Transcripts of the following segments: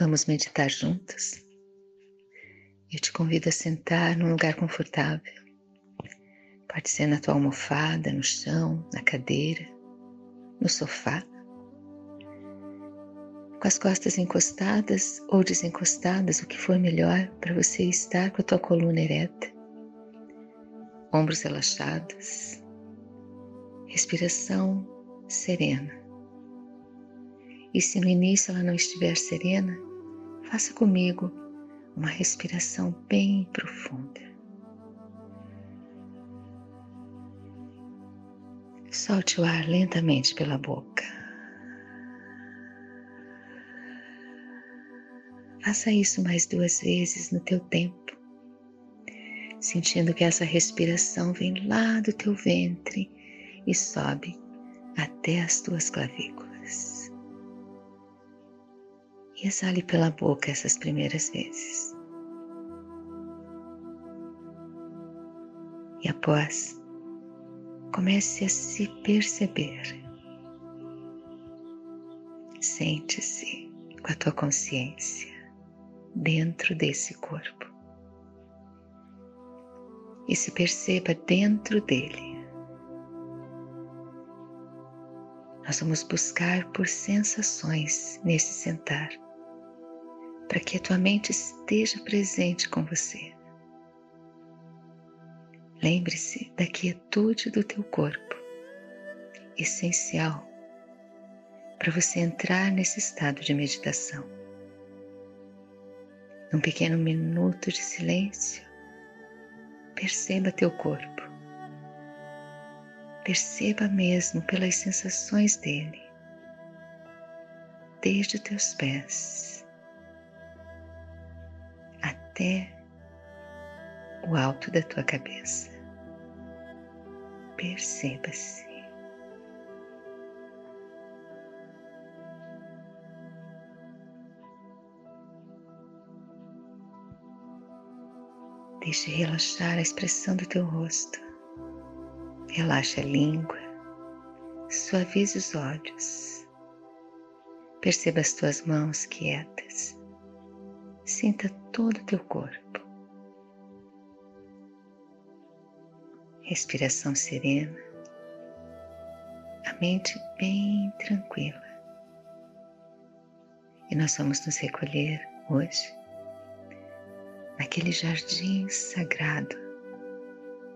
Vamos meditar juntos? Eu te convido a sentar num lugar confortável. Pode ser na tua almofada, no chão, na cadeira, no sofá. Com as costas encostadas ou desencostadas, o que for melhor para você estar com a tua coluna ereta. Ombros relaxados. Respiração serena. E se no início ela não estiver serena, Faça comigo uma respiração bem profunda. Solte o ar lentamente pela boca. Faça isso mais duas vezes no teu tempo, sentindo que essa respiração vem lá do teu ventre e sobe até as tuas clavículas e exale pela boca essas primeiras vezes. E após, comece a se perceber. Sente-se com a tua consciência dentro desse corpo e se perceba dentro dele. Nós vamos buscar por sensações nesse sentar para que a tua mente esteja presente com você. Lembre-se da quietude do teu corpo, essencial para você entrar nesse estado de meditação. Num pequeno minuto de silêncio, perceba teu corpo. Perceba mesmo pelas sensações dele, desde teus pés até o alto da tua cabeça. Perceba-se. Deixe relaxar a expressão do teu rosto. Relaxe a língua, suavize os olhos. Perceba as tuas mãos quietas Sinta todo o teu corpo. Respiração serena, a mente bem tranquila. E nós vamos nos recolher hoje naquele jardim sagrado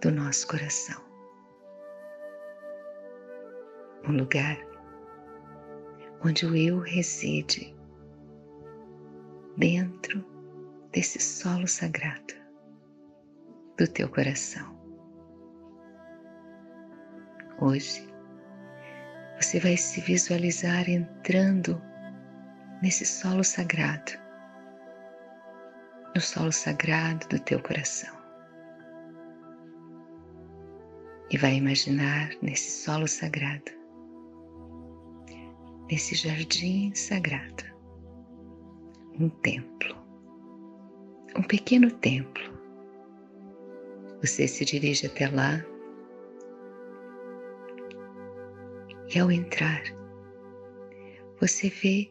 do nosso coração. Um lugar onde o eu reside dentro desse solo sagrado do teu coração. Hoje você vai se visualizar entrando nesse solo sagrado, no solo sagrado do teu coração. E vai imaginar nesse solo sagrado, nesse jardim sagrado, um templo, um pequeno templo. Você se dirige até lá e ao entrar, você vê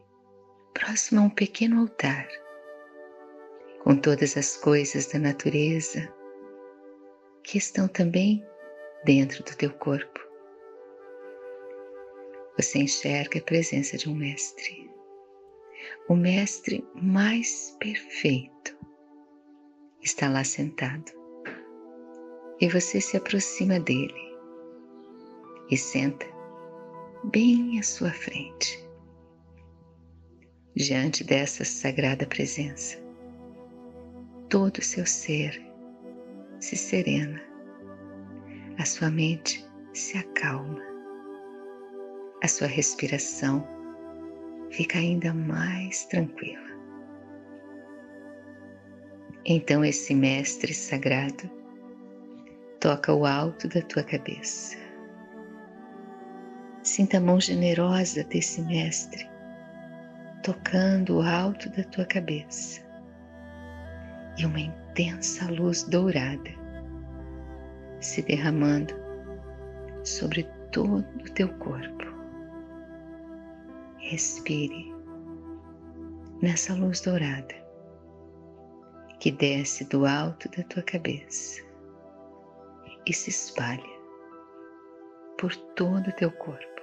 próximo a um pequeno altar com todas as coisas da natureza que estão também dentro do teu corpo. Você enxerga a presença de um mestre o Mestre mais perfeito está lá sentado e você se aproxima dele e senta bem à sua frente. Diante dessa sagrada presença, todo o seu ser se serena, a sua mente se acalma, a sua respiração fica ainda mais tranquila. Então esse Mestre Sagrado toca o alto da tua cabeça. Sinta a mão generosa desse Mestre tocando o alto da tua cabeça e uma intensa luz dourada se derramando sobre todo o teu corpo. Respire nessa luz dourada que desce do alto da tua cabeça e se espalha por todo o teu corpo.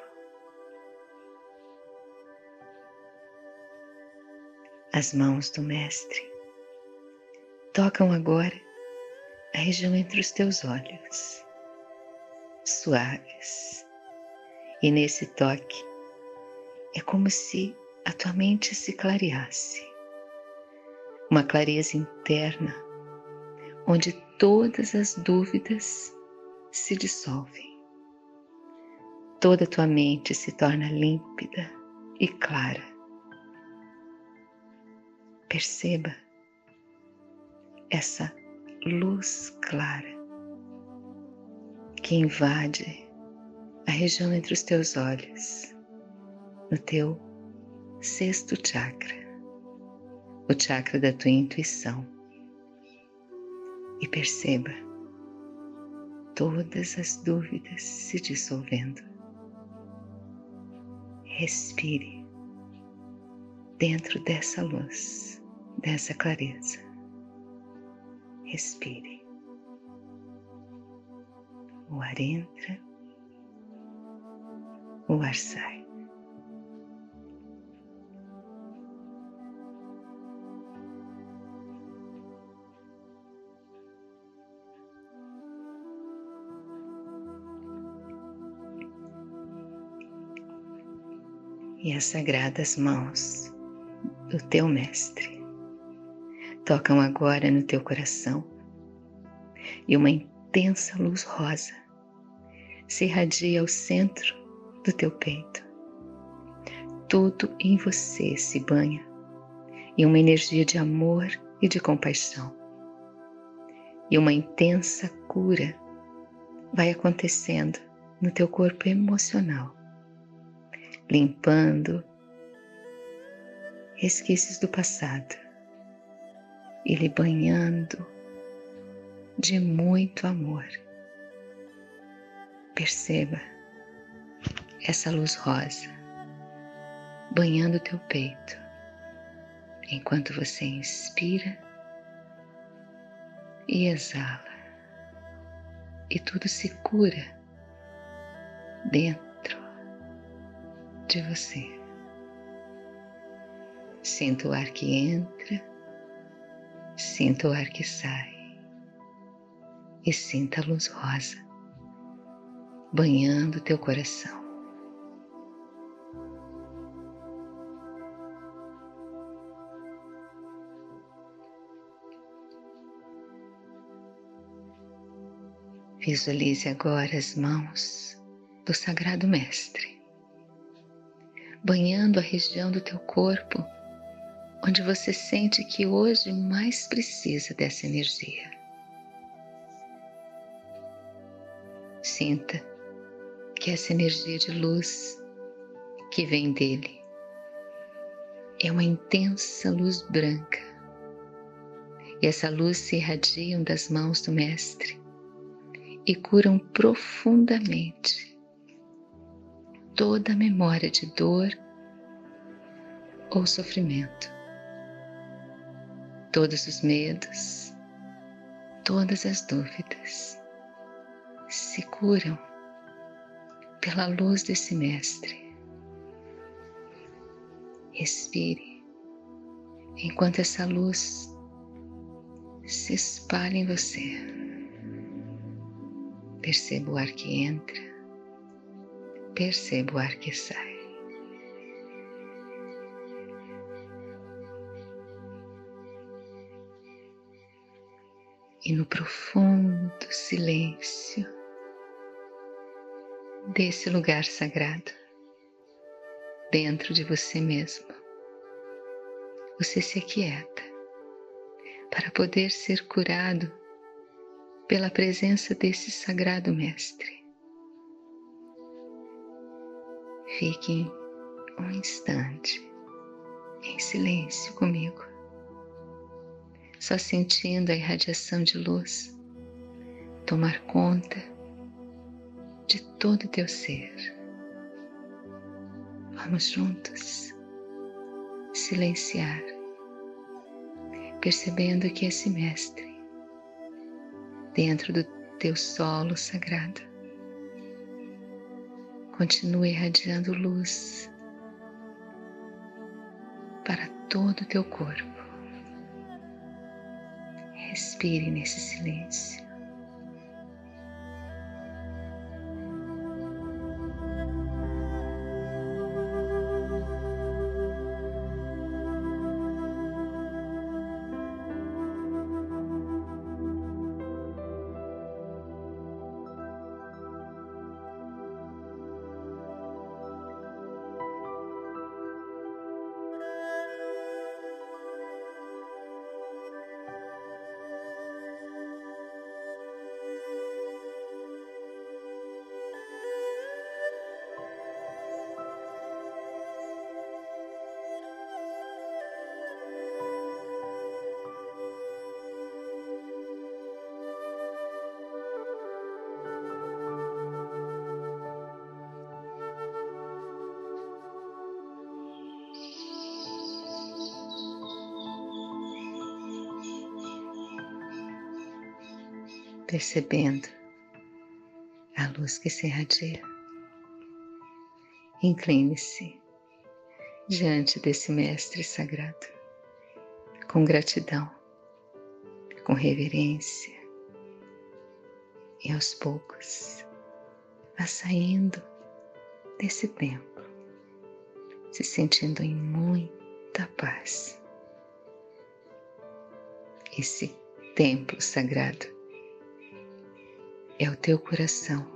As mãos do Mestre tocam agora a região entre os teus olhos, suaves, e nesse toque é como se a tua mente se clareasse, uma clareza interna onde todas as dúvidas se dissolvem. Toda a tua mente se torna límpida e clara. Perceba essa luz clara que invade a região entre os teus olhos, no teu sexto chakra, o chakra da tua intuição. E perceba todas as dúvidas se dissolvendo. Respire dentro dessa luz, dessa clareza. Respire. O ar entra, o ar sai. E as sagradas mãos do teu Mestre tocam agora no teu coração e uma intensa luz rosa se irradia ao centro do teu peito. Tudo em você se banha em uma energia de amor e de compaixão. E uma intensa cura vai acontecendo no teu corpo emocional limpando resquícios do passado e lhe banhando de muito amor. Perceba essa luz rosa banhando teu peito enquanto você inspira e exala, e tudo se cura dentro de você. Sinta o ar que entra, sinta o ar que sai e sinta a luz rosa banhando teu coração. Visualize agora as mãos do Sagrado Mestre banhando a região do teu corpo onde você sente que hoje mais precisa dessa energia. Sinta que essa energia de luz que vem dele é uma intensa luz branca. E essa luz se irradia das mãos do Mestre e curam profundamente toda memória de dor ou sofrimento, todos os medos, todas as dúvidas se curam pela luz desse Mestre. Respire enquanto essa luz se espalha em você. Perceba o ar que entra perceba o ar que sai. E no profundo silêncio desse lugar sagrado, dentro de você mesmo, você se aquieta para poder ser curado pela presença desse sagrado Mestre. Fique um instante em silêncio comigo, só sentindo a irradiação de luz tomar conta de todo o teu ser. Vamos juntos silenciar percebendo que esse mestre, dentro do teu solo sagrado, continua irradiando luz para todo o teu corpo. Respire nesse silêncio. Percebendo a luz que se irradia. Incline-se diante desse Mestre Sagrado, com gratidão, com reverência, e aos poucos vá saindo desse templo, se sentindo em muita paz. Esse templo sagrado é o teu coração.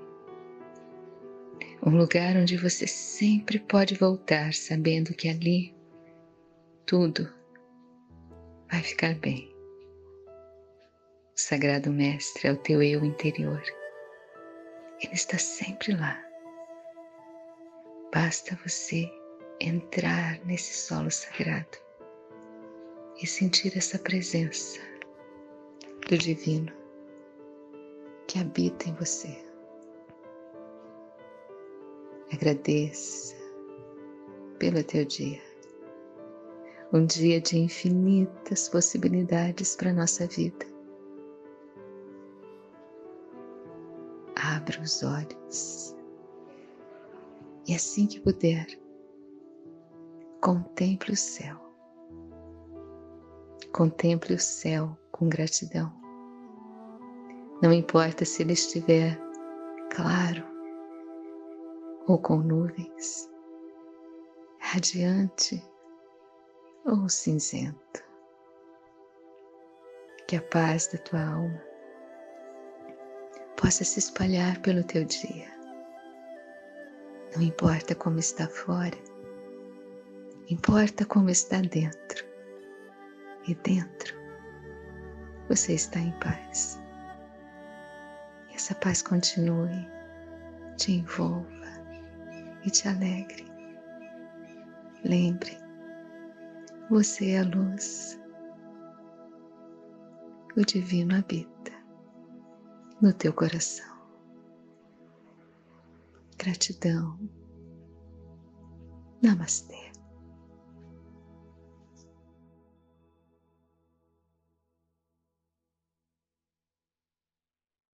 Um lugar onde você sempre pode voltar sabendo que ali tudo vai ficar bem. O Sagrado Mestre é o teu eu interior. Ele está sempre lá. Basta você entrar nesse solo sagrado e sentir essa presença do Divino que habita em você. Agradeça pelo teu dia. Um dia de infinitas possibilidades para a nossa vida. Abra os olhos e assim que puder, contemple o céu. Contemple o céu com gratidão. Não importa se ele estiver claro ou com nuvens, radiante ou cinzento. Que a paz da tua alma possa se espalhar pelo teu dia. Não importa como está fora, importa como está dentro. E dentro você está em paz essa paz continue, te envolva e te alegre. Lembre, você é a luz. O divino habita no teu coração. Gratidão. Namastê.